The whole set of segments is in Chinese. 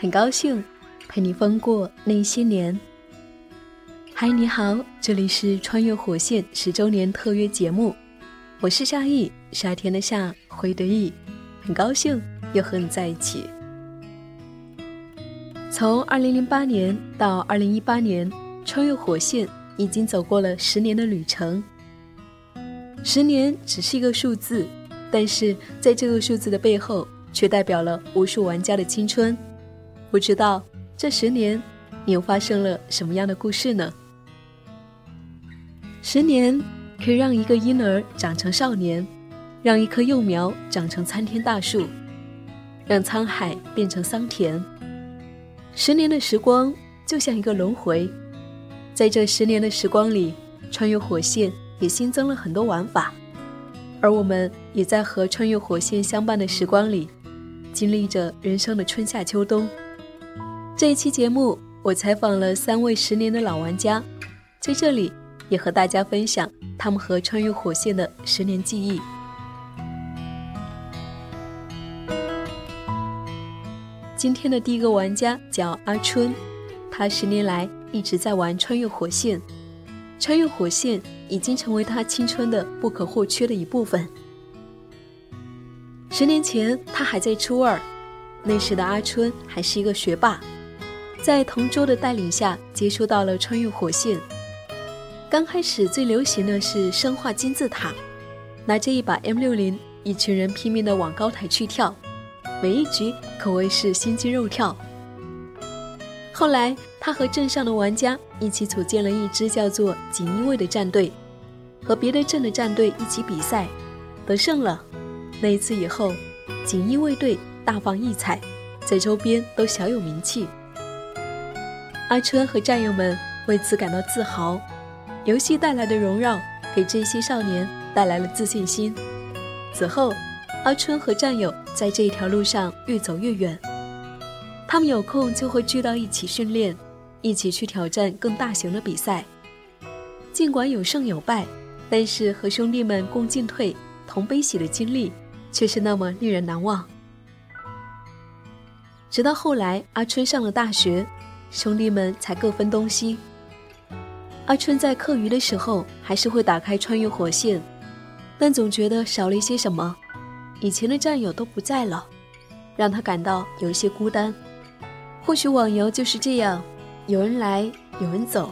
很高兴陪你风过那些年。嗨，你好，这里是穿越火线十周年特约节目，我是夏意，夏天的夏，回的意，很高兴又和你在一起。从二零零八年到二零一八年，穿越火线已经走过了十年的旅程。十年只是一个数字，但是在这个数字的背后，却代表了无数玩家的青春。不知道这十年，你又发生了什么样的故事呢？十年可以让一个婴儿长成少年，让一棵幼苗长成参天大树，让沧海变成桑田。十年的时光就像一个轮回，在这十年的时光里，穿越火线也新增了很多玩法，而我们也在和穿越火线相伴的时光里，经历着人生的春夏秋冬。这一期节目，我采访了三位十年的老玩家，在这里也和大家分享他们和穿越火线的十年记忆。今天的第一个玩家叫阿春，他十年来一直在玩穿越火线，穿越火线已经成为他青春的不可或缺的一部分。十年前，他还在初二，那时的阿春还是一个学霸。在同桌的带领下，接触到了穿越火线。刚开始最流行的是生化金字塔，拿着一把 M 六零，一群人拼命的往高台去跳，每一局可谓是心惊肉跳。后来，他和镇上的玩家一起组建了一支叫做“锦衣卫”的战队，和别的镇的战队一起比赛，得胜了。那一次以后，锦衣卫队大放异彩，在周边都小有名气。阿春和战友们为此感到自豪，游戏带来的荣耀给这些少年带来了自信心。此后，阿春和战友在这一条路上越走越远。他们有空就会聚到一起训练，一起去挑战更大型的比赛。尽管有胜有败，但是和兄弟们共进退、同悲喜的经历却是那么令人难忘。直到后来，阿春上了大学。兄弟们才各分东西。阿春在课余的时候还是会打开穿越火线，但总觉得少了一些什么。以前的战友都不在了，让他感到有一些孤单。或许网游就是这样，有人来，有人走，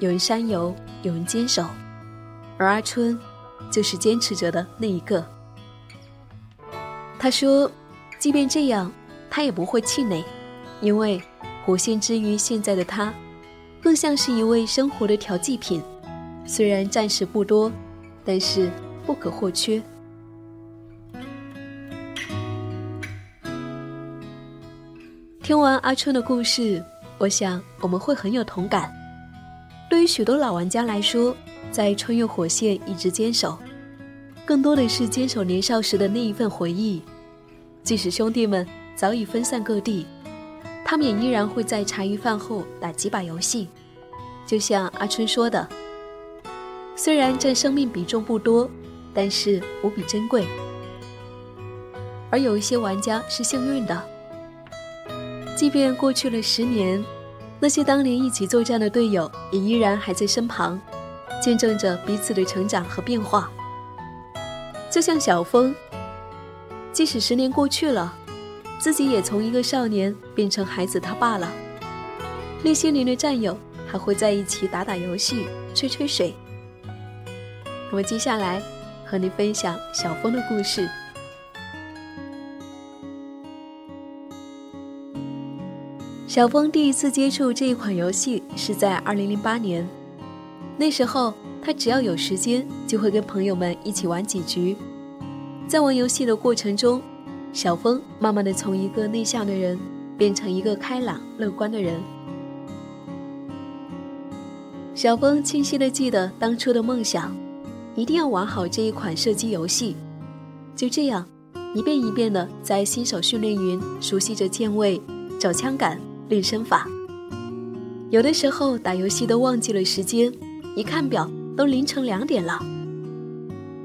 有人删游，有人坚守，而阿春就是坚持着的那一个。他说，即便这样，他也不会气馁，因为。火线之于现在的他，更像是一位生活的调剂品，虽然暂时不多，但是不可或缺。听完阿春的故事，我想我们会很有同感。对于许多老玩家来说，在穿越火线一直坚守，更多的是坚守年少时的那一份回忆，即使兄弟们早已分散各地。他们也依然会在茶余饭后打几把游戏，就像阿春说的：“虽然占生命比重不多，但是无比珍贵。”而有一些玩家是幸运的，即便过去了十年，那些当年一起作战的队友也依然还在身旁，见证着彼此的成长和变化。就像小峰，即使十年过去了。自己也从一个少年变成孩子他爸了。那些年的战友还会在一起打打游戏、吹吹水。那么接下来和你分享小峰的故事。小峰第一次接触这一款游戏是在2008年，那时候他只要有时间就会跟朋友们一起玩几局，在玩游戏的过程中。小峰慢慢的从一个内向的人变成一个开朗乐观的人。小峰清晰的记得当初的梦想，一定要玩好这一款射击游戏。就这样，一遍一遍的在新手训练营熟悉着键位、找枪杆、练身法。有的时候打游戏都忘记了时间，一看表都凌晨两点了。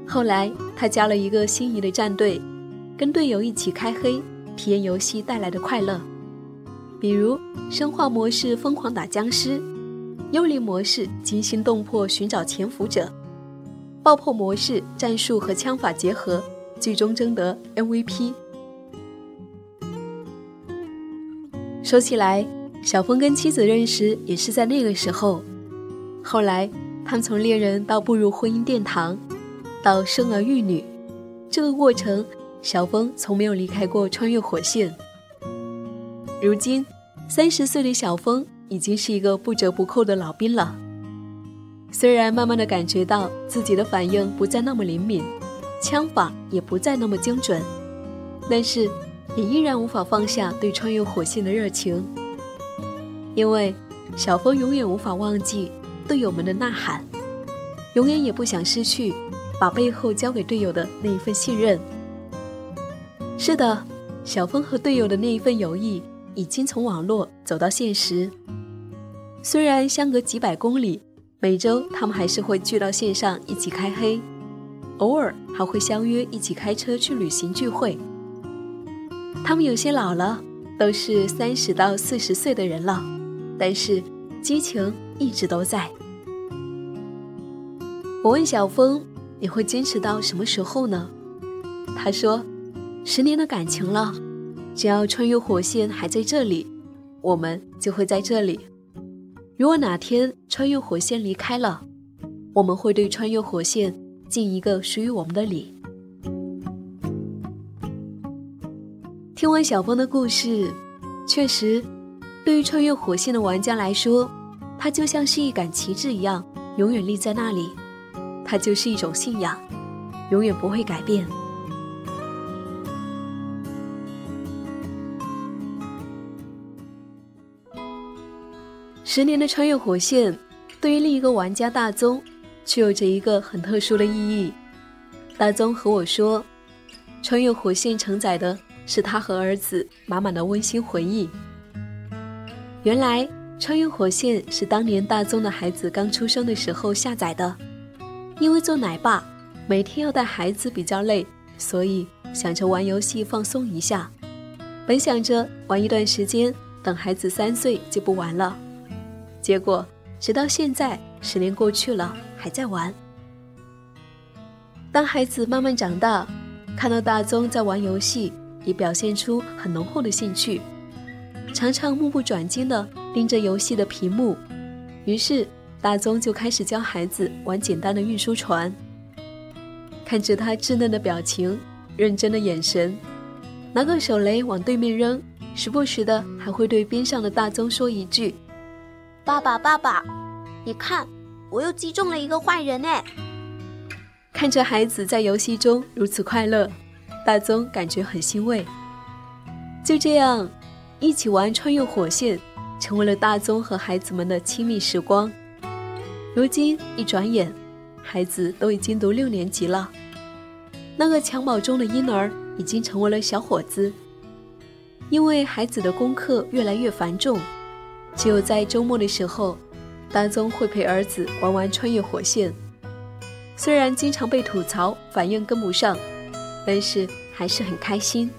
后来他加了一个心仪的战队。跟队友一起开黑，体验游戏带来的快乐。比如生化模式疯狂打僵尸，幽灵模式惊心动魄寻找潜伏者，爆破模式战术和枪法结合，最终争得 MVP。说起来，小峰跟妻子认识也是在那个时候。后来，他们从恋人到步入婚姻殿堂，到生儿育女，这个过程，小峰从没有离开过穿越火线。如今，三十岁的小峰已经是一个不折不扣的老兵了。虽然慢慢的感觉到自己的反应不再那么灵敏，枪法也不再那么精准，但是也依然无法放下对穿越火线的热情，因为小峰永远无法忘记。队友们的呐喊，永远也不想失去把背后交给队友的那一份信任。是的，小峰和队友的那一份友谊已经从网络走到现实。虽然相隔几百公里，每周他们还是会聚到线上一起开黑，偶尔还会相约一起开车去旅行聚会。他们有些老了，都是三十到四十岁的人了，但是激情。一直都在。我问小峰：“你会坚持到什么时候呢？”他说：“十年的感情了，只要穿越火线还在这里，我们就会在这里。如果哪天穿越火线离开了，我们会对穿越火线尽一个属于我们的礼。”听完小峰的故事，确实，对于穿越火线的玩家来说。它就像是一杆旗帜一样，永远立在那里。它就是一种信仰，永远不会改变。十年的穿越火线，对于另一个玩家大宗，却有着一个很特殊的意义。大宗和我说，穿越火线承载的是他和儿子满满的温馨回忆。原来。穿越火线是当年大宗的孩子刚出生的时候下载的，因为做奶爸每天要带孩子比较累，所以想着玩游戏放松一下。本想着玩一段时间，等孩子三岁就不玩了。结果直到现在，十年过去了，还在玩。当孩子慢慢长大，看到大宗在玩游戏，也表现出很浓厚的兴趣，常常目不转睛的。盯着游戏的屏幕，于是大宗就开始教孩子玩简单的运输船。看着他稚嫩的表情、认真的眼神，拿个手雷往对面扔，时不时的还会对边上的大宗说一句：“爸爸，爸爸，你看，我又击中了一个坏人呢。”看着孩子在游戏中如此快乐，大宗感觉很欣慰。就这样，一起玩穿越火线。成为了大宗和孩子们的亲密时光。如今一转眼，孩子都已经读六年级了。那个襁褓中的婴儿已经成为了小伙子。因为孩子的功课越来越繁重，只有在周末的时候，大宗会陪儿子玩玩穿越火线。虽然经常被吐槽反应跟不上，但是还是很开心。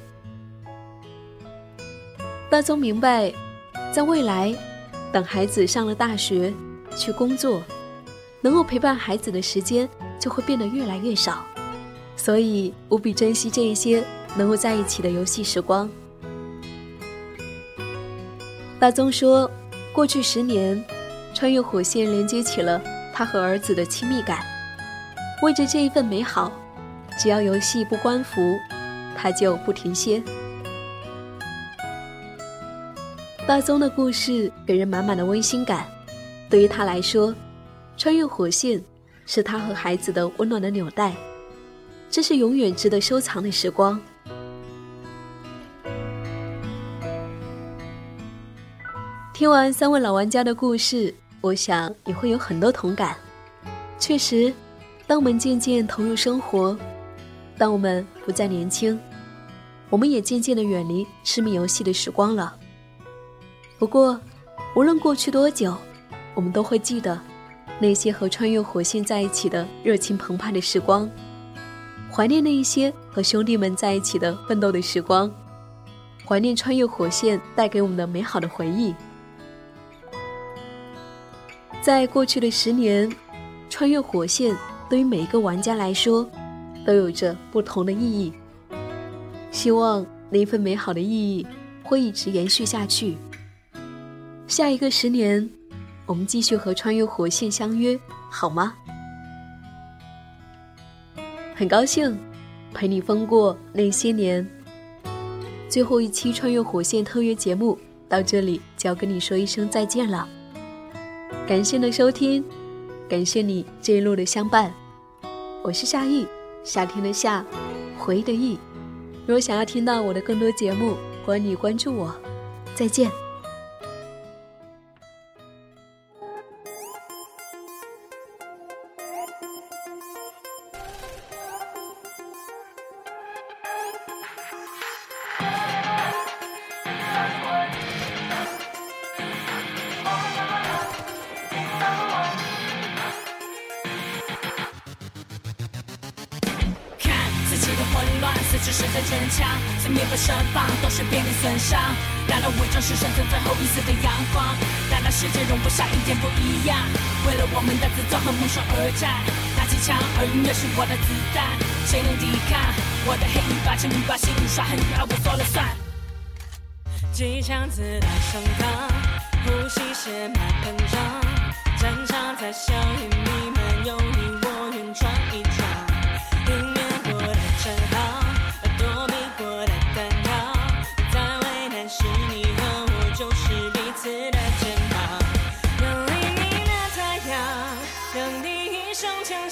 大宗明白。在未来，等孩子上了大学，去工作，能够陪伴孩子的时间就会变得越来越少，所以无比珍惜这一些能够在一起的游戏时光。大宗说，过去十年，穿越火线连接起了他和儿子的亲密感。为着这一份美好，只要游戏不关服，他就不停歇。大宗的故事给人满满的温馨感，对于他来说，穿越火线是他和孩子的温暖的纽带，这是永远值得收藏的时光。听完三位老玩家的故事，我想你会有很多同感。确实，当我们渐渐投入生活，当我们不再年轻，我们也渐渐的远离痴迷游戏的时光了。不过，无论过去多久，我们都会记得那些和穿越火线在一起的热情澎湃的时光，怀念那一些和兄弟们在一起的奋斗的时光。怀念穿越火线带给我们的美好的回忆。在过去的十年，穿越火线对于每一个玩家来说，都有着不同的意义。希望那份美好的意义会一直延续下去。下一个十年，我们继续和穿越火线相约，好吗？很高兴陪你疯过那些年。最后一期穿越火线特约节目到这里就要跟你说一声再见了。感谢你的收听，感谢你这一路的相伴。我是夏意，夏天的夏，回忆的忆。如果想要听到我的更多节目，欢迎你关注我。再见。只是在坚强，四面被身旁都是濒临损伤。让那伪装是生存最后一丝的阳光，让那世界容不下一点不一样。为了我们的自尊和梦想而战，拿起枪，而音乐是我的子弹。谁能抵抗我的黑与白？请你把心刷很远，我说了算。机枪子弹升膛，呼吸血脉膨胀，战场在硝烟弥漫，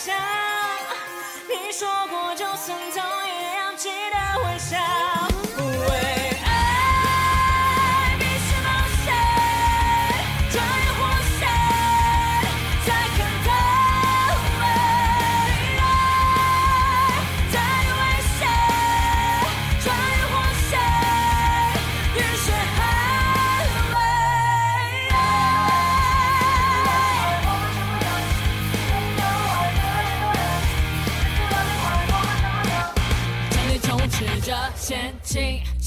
想，你说过就算痛也要记得。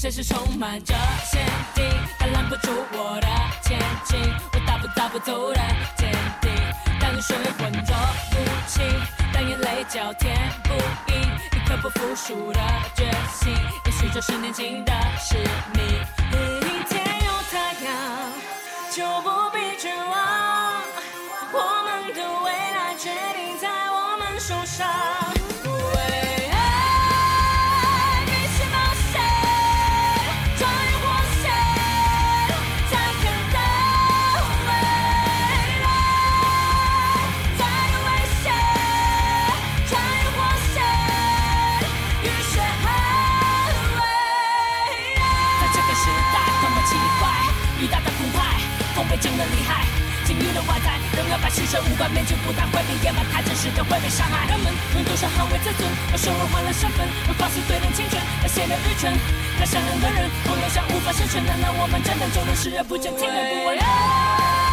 现实充满着陷阱，它拦不住我的前进。我大步大步走的坚定，当血浑浊不清，当眼泪叫天不应，一刻不服输的决心，也许就是年轻的使命。一天有太阳，就不必绝望，我们的未来决定在我们手上。真的厉害，金玉的外在，仍要把牺牲无关，面具不但会被掩埋，太真实的会被伤害。人们用多少捍卫自尊，用收入换了身份，用方式对人侵权，那些人愚蠢。那善良的人，不能像无法生存，难道我们真的就能视而不见，听而不闻？